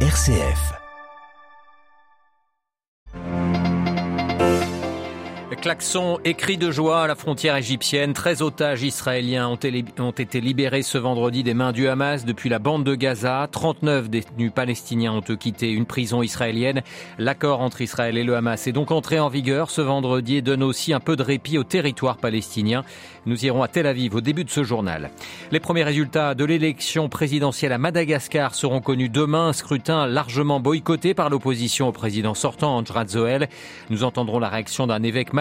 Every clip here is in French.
RCF. Klaxon et cris de joie à la frontière égyptienne. 13 otages israéliens ont été libérés ce vendredi des mains du Hamas depuis la bande de Gaza. 39 détenus palestiniens ont quitté une prison israélienne. L'accord entre Israël et le Hamas est donc entré en vigueur ce vendredi et donne aussi un peu de répit au territoire palestinien. Nous irons à Tel Aviv au début de ce journal. Les premiers résultats de l'élection présidentielle à Madagascar seront connus demain. Un scrutin largement boycotté par l'opposition au président sortant, Andrzej Zoel. Nous entendrons la réaction d'un évêque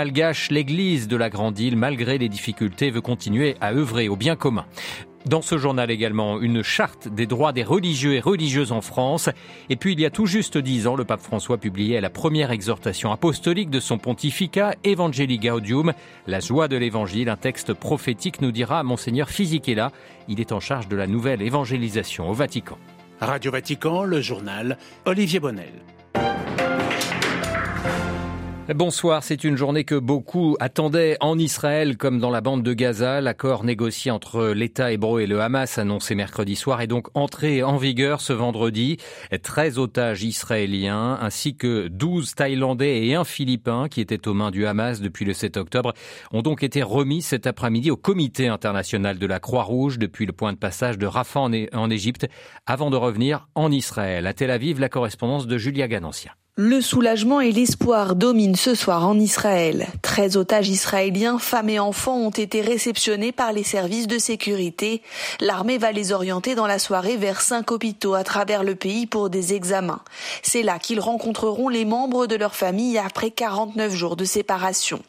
l'Église de la Grande Île, malgré les difficultés, veut continuer à œuvrer au bien commun. Dans ce journal également, une charte des droits des religieux et religieuses en France. Et puis il y a tout juste dix ans, le pape François publiait la première exhortation apostolique de son pontificat, Evangelii Gaudium, la joie de l'évangile, un texte prophétique, nous dira Monseigneur Fisichella. Il est en charge de la nouvelle évangélisation au Vatican. Radio Vatican, le journal Olivier Bonnel. Bonsoir, c'est une journée que beaucoup attendaient en Israël comme dans la bande de Gaza. L'accord négocié entre l'État hébreu et le Hamas annoncé mercredi soir est donc entré en vigueur ce vendredi. 13 otages israéliens ainsi que 12 Thaïlandais et un Philippin qui étaient aux mains du Hamas depuis le 7 octobre ont donc été remis cet après-midi au comité international de la Croix-Rouge depuis le point de passage de Rafah en Égypte avant de revenir en Israël. À Tel Aviv, la correspondance de Julia Ganancia. Le soulagement et l'espoir dominent ce soir en Israël. 13 otages israéliens, femmes et enfants, ont été réceptionnés par les services de sécurité. L'armée va les orienter dans la soirée vers cinq hôpitaux à travers le pays pour des examens. C'est là qu'ils rencontreront les membres de leur famille après 49 jours de séparation.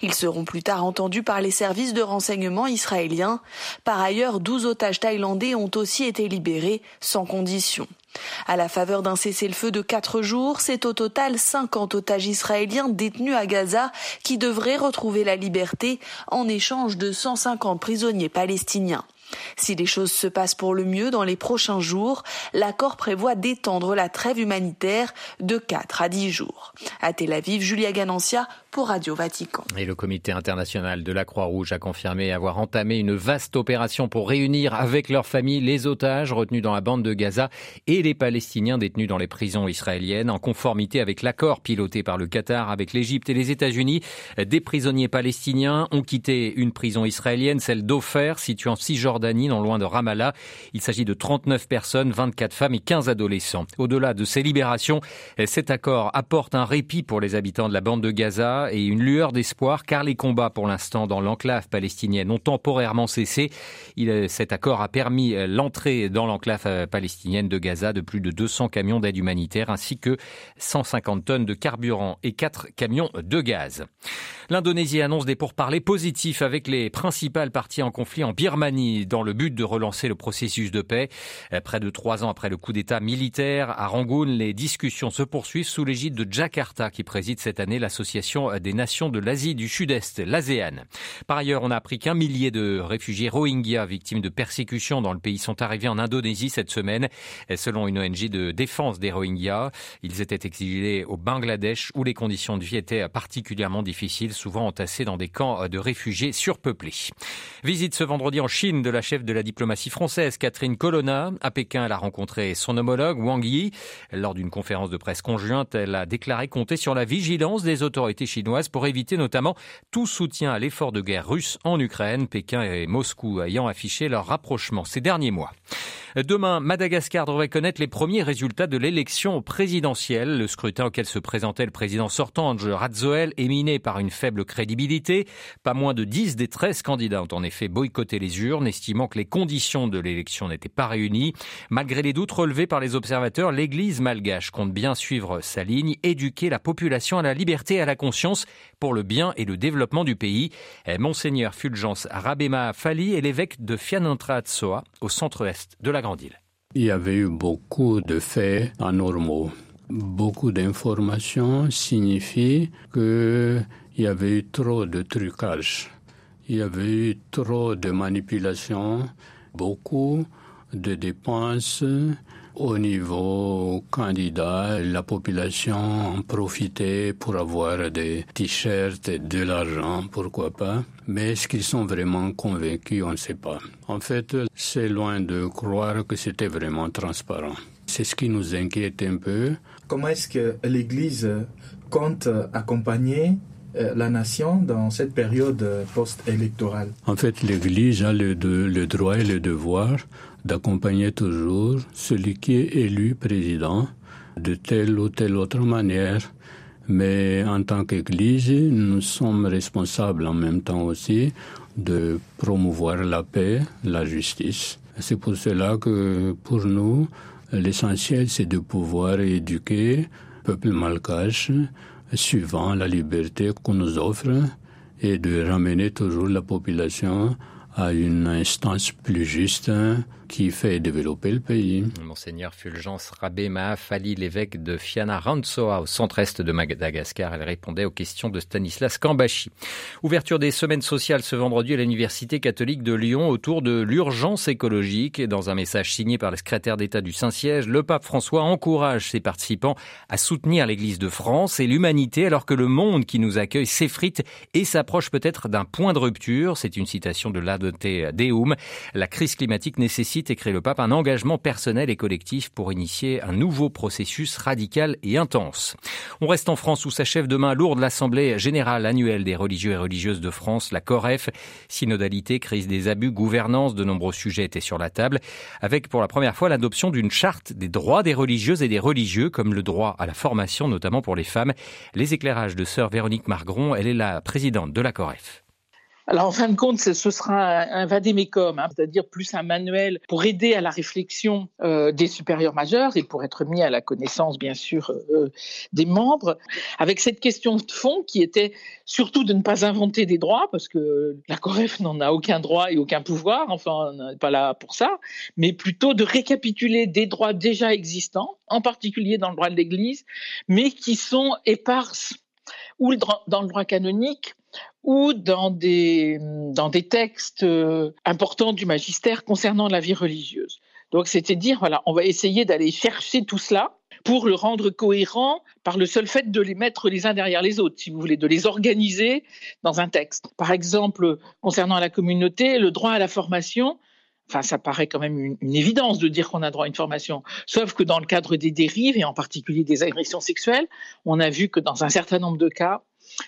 Ils seront plus tard entendus par les services de renseignement israéliens. Par ailleurs, 12 otages thaïlandais ont aussi été libérés sans condition. À la faveur d'un cessez-le-feu de quatre jours, c'est au total 50 otages israéliens détenus à Gaza qui devraient retrouver la liberté en échange de 150 prisonniers palestiniens. Si les choses se passent pour le mieux dans les prochains jours, l'accord prévoit d'étendre la trêve humanitaire de 4 à 10 jours. À Tel Aviv, Julia Ganancia Radio Vatican. Et le comité international de la Croix-Rouge a confirmé avoir entamé une vaste opération pour réunir avec leurs familles les otages retenus dans la bande de Gaza et les Palestiniens détenus dans les prisons israéliennes en conformité avec l'accord piloté par le Qatar avec l'Égypte et les États-Unis. Des prisonniers palestiniens ont quitté une prison israélienne, celle d'Ofer, située en Cisjordanie, non loin de Ramallah. Il s'agit de 39 personnes, 24 femmes et 15 adolescents. Au-delà de ces libérations, cet accord apporte un répit pour les habitants de la bande de Gaza et une lueur d'espoir car les combats pour l'instant dans l'enclave palestinienne ont temporairement cessé. Il, cet accord a permis euh, l'entrée dans l'enclave euh, palestinienne de Gaza de plus de 200 camions d'aide humanitaire ainsi que 150 tonnes de carburant et 4 camions de gaz. L'Indonésie annonce des pourparlers positifs avec les principales parties en conflit en Birmanie dans le but de relancer le processus de paix. Euh, près de trois ans après le coup d'État militaire à Rangoon, les discussions se poursuivent sous l'égide de Jakarta qui préside cette année l'association des nations de l'Asie du Sud-Est, l'ASEAN. Par ailleurs, on a appris qu'un millier de réfugiés Rohingyas victimes de persécutions dans le pays sont arrivés en Indonésie cette semaine. Selon une ONG de défense des Rohingyas, ils étaient exilés au Bangladesh où les conditions de vie étaient particulièrement difficiles, souvent entassés dans des camps de réfugiés surpeuplés. Visite ce vendredi en Chine de la chef de la diplomatie française, Catherine Colonna. À Pékin, elle a rencontré son homologue, Wang Yi. Lors d'une conférence de presse conjointe, elle a déclaré compter sur la vigilance des autorités chinoises pour éviter notamment tout soutien à l'effort de guerre russe en Ukraine, Pékin et Moscou ayant affiché leur rapprochement ces derniers mois. Demain, Madagascar devrait connaître les premiers résultats de l'élection présidentielle. Le scrutin auquel se présentait le président sortant, Andrzej Radzoel, est miné par une faible crédibilité. Pas moins de 10 des 13 candidats ont en effet boycotté les urnes, estimant que les conditions de l'élection n'étaient pas réunies. Malgré les doutes relevés par les observateurs, l'église malgache compte bien suivre sa ligne, éduquer la population à la liberté et à la conscience pour le bien et le développement du pays. Monseigneur Fulgence Rabema Fali est l'évêque de Fianantra Tsoa, au centre-est de la il y avait eu beaucoup de faits anormaux. Beaucoup d'informations signifient qu'il y avait eu trop de trucage. Il y avait eu trop de manipulations, beaucoup de dépenses au niveau candidat, la population en profitait pour avoir des t-shirts et de l'argent, pourquoi pas. Mais est-ce qu'ils sont vraiment convaincus On ne sait pas. En fait, c'est loin de croire que c'était vraiment transparent. c'est ce qui nous inquiète un peu. Comment est-ce que l'Église compte accompagner euh, la nation dans cette période euh, post-électorale? En fait, l'Église a le, le, droit et le devoir d'accompagner toujours celui qui est élu président de telle ou telle autre manière. Mais en tant qu'Église, nous sommes responsables en même temps aussi de promouvoir la paix, la justice. C'est pour cela que pour nous, l'essentiel, c'est de pouvoir éduquer le peuple malgache suivant la liberté qu'on nous offre et de ramener toujours la population à une instance plus juste qui fait développer le pays. Monseigneur Fulgence Rabema Fali, l'évêque de Fiana Rantsoa, au centre-est de Madagascar. Elle répondait aux questions de Stanislas Kambashi. Ouverture des semaines sociales ce vendredi à l'Université catholique de Lyon autour de l'urgence écologique. Dans un message signé par le secrétaire d'État du Saint-Siège, le pape François encourage ses participants à soutenir l'Église de France et l'humanité alors que le monde qui nous accueille s'effrite et s'approche peut-être d'un point de rupture. C'est une citation de l'Adote Deum. La crise climatique nécessite écrit le pape, un engagement personnel et collectif pour initier un nouveau processus radical et intense. On reste en France où s'achève demain Lourdes l'Assemblée générale annuelle des religieux et religieuses de France, la COREF. Synodalité, crise des abus, gouvernance, de nombreux sujets étaient sur la table, avec pour la première fois l'adoption d'une charte des droits des religieuses et des religieux, comme le droit à la formation, notamment pour les femmes. Les éclairages de sœur Véronique Margron, elle est la présidente de la COREF. Alors en fin de compte, ce sera un, vadémécum, hein, c'est-à-dire plus un manuel pour aider à la réflexion euh, des supérieurs majeurs et pour être mis à la connaissance, bien sûr, euh, des membres, avec cette question de fond qui était surtout de ne pas inventer des droits, parce que la COREF n'en a aucun droit et aucun pouvoir, enfin on n'est pas là pour ça, mais plutôt de récapituler des droits déjà existants, en particulier dans le droit de l'Église, mais qui sont éparses ou dans le droit canonique ou dans des, dans des textes euh, importants du magistère concernant la vie religieuse. Donc, c'était dire, voilà, on va essayer d'aller chercher tout cela pour le rendre cohérent par le seul fait de les mettre les uns derrière les autres, si vous voulez, de les organiser dans un texte. Par exemple, concernant la communauté, le droit à la formation, Enfin, ça paraît quand même une, une évidence de dire qu'on a droit à une formation. Sauf que dans le cadre des dérives, et en particulier des agressions sexuelles, on a vu que dans un certain nombre de cas,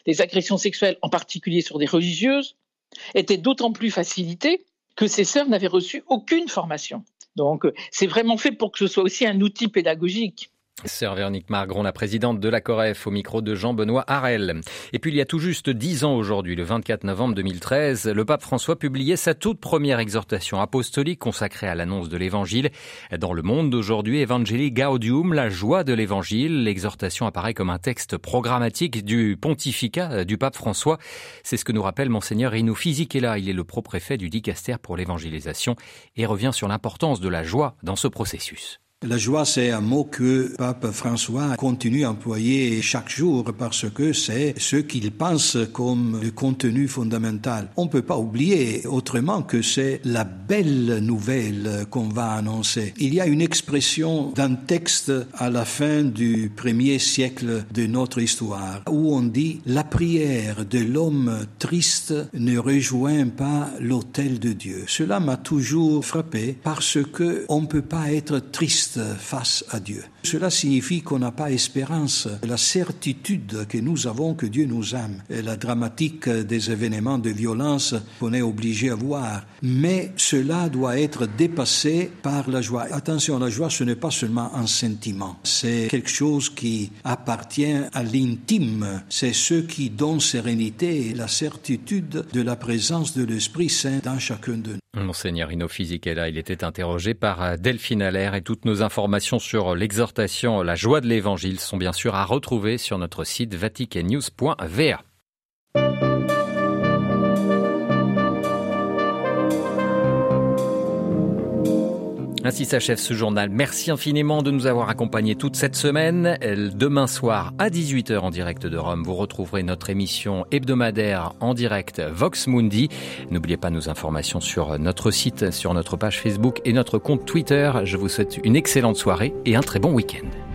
les agressions sexuelles, en particulier sur des religieuses, étaient d'autant plus facilitées que ces sœurs n'avaient reçu aucune formation. Donc, c'est vraiment fait pour que ce soit aussi un outil pédagogique. Sœur Véronique Margron, la présidente de la COREF, au micro de Jean-Benoît Harel. Et puis il y a tout juste dix ans aujourd'hui, le 24 novembre 2013, le pape François publiait sa toute première exhortation apostolique consacrée à l'annonce de l'Évangile. Dans le monde d'aujourd'hui, Evangelii Gaudium, la joie de l'Évangile, l'exhortation apparaît comme un texte programmatique du pontificat du pape François. C'est ce que nous rappelle Monseigneur Fisichella. Il est le pro-préfet du dicaster pour l'évangélisation et revient sur l'importance de la joie dans ce processus. La joie, c'est un mot que Pape François continue à employer chaque jour parce que c'est ce qu'il pense comme le contenu fondamental. On ne peut pas oublier autrement que c'est la belle nouvelle qu'on va annoncer. Il y a une expression d'un texte à la fin du premier siècle de notre histoire où on dit la prière de l'homme triste ne rejoint pas l'autel de Dieu. Cela m'a toujours frappé parce que on ne peut pas être triste face à Dieu. Cela signifie qu'on n'a pas espérance, la certitude que nous avons que Dieu nous aime, et la dramatique des événements de violence qu'on est obligé à voir. Mais cela doit être dépassé par la joie. Attention, la joie, ce n'est pas seulement un sentiment, c'est quelque chose qui appartient à l'intime. C'est ce qui donne sérénité et la certitude de la présence de l'Esprit Saint dans chacun de nous. Monseigneur là, il était interrogé par Delphine Allaire et toutes nos informations sur l'exhortation La joie de l'évangile sont bien sûr à retrouver sur notre site vaticannews.va. Ainsi s'achève ce journal. Merci infiniment de nous avoir accompagnés toute cette semaine. Demain soir à 18h en direct de Rome, vous retrouverez notre émission hebdomadaire en direct Vox Mundi. N'oubliez pas nos informations sur notre site, sur notre page Facebook et notre compte Twitter. Je vous souhaite une excellente soirée et un très bon week-end.